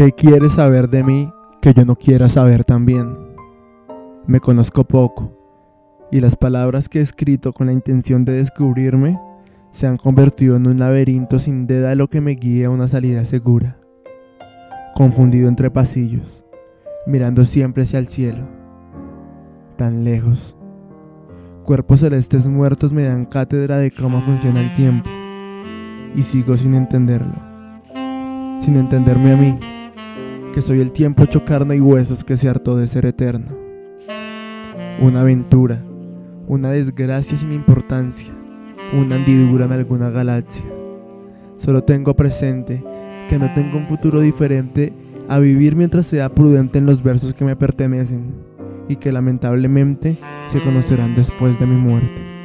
¿Qué quieres saber de mí que yo no quiera saber también? Me conozco poco y las palabras que he escrito con la intención de descubrirme se han convertido en un laberinto sin dedo lo que me guíe a una salida segura. Confundido entre pasillos, mirando siempre hacia el cielo, tan lejos. Cuerpos celestes muertos me dan cátedra de cómo funciona el tiempo y sigo sin entenderlo, sin entenderme a mí, que soy el tiempo hecho carne y huesos que se hartó de ser eterno. Una aventura, una desgracia sin importancia, una hendidura en alguna galaxia. Solo tengo presente que no tengo un futuro diferente a vivir mientras sea prudente en los versos que me pertenecen y que lamentablemente se conocerán después de mi muerte.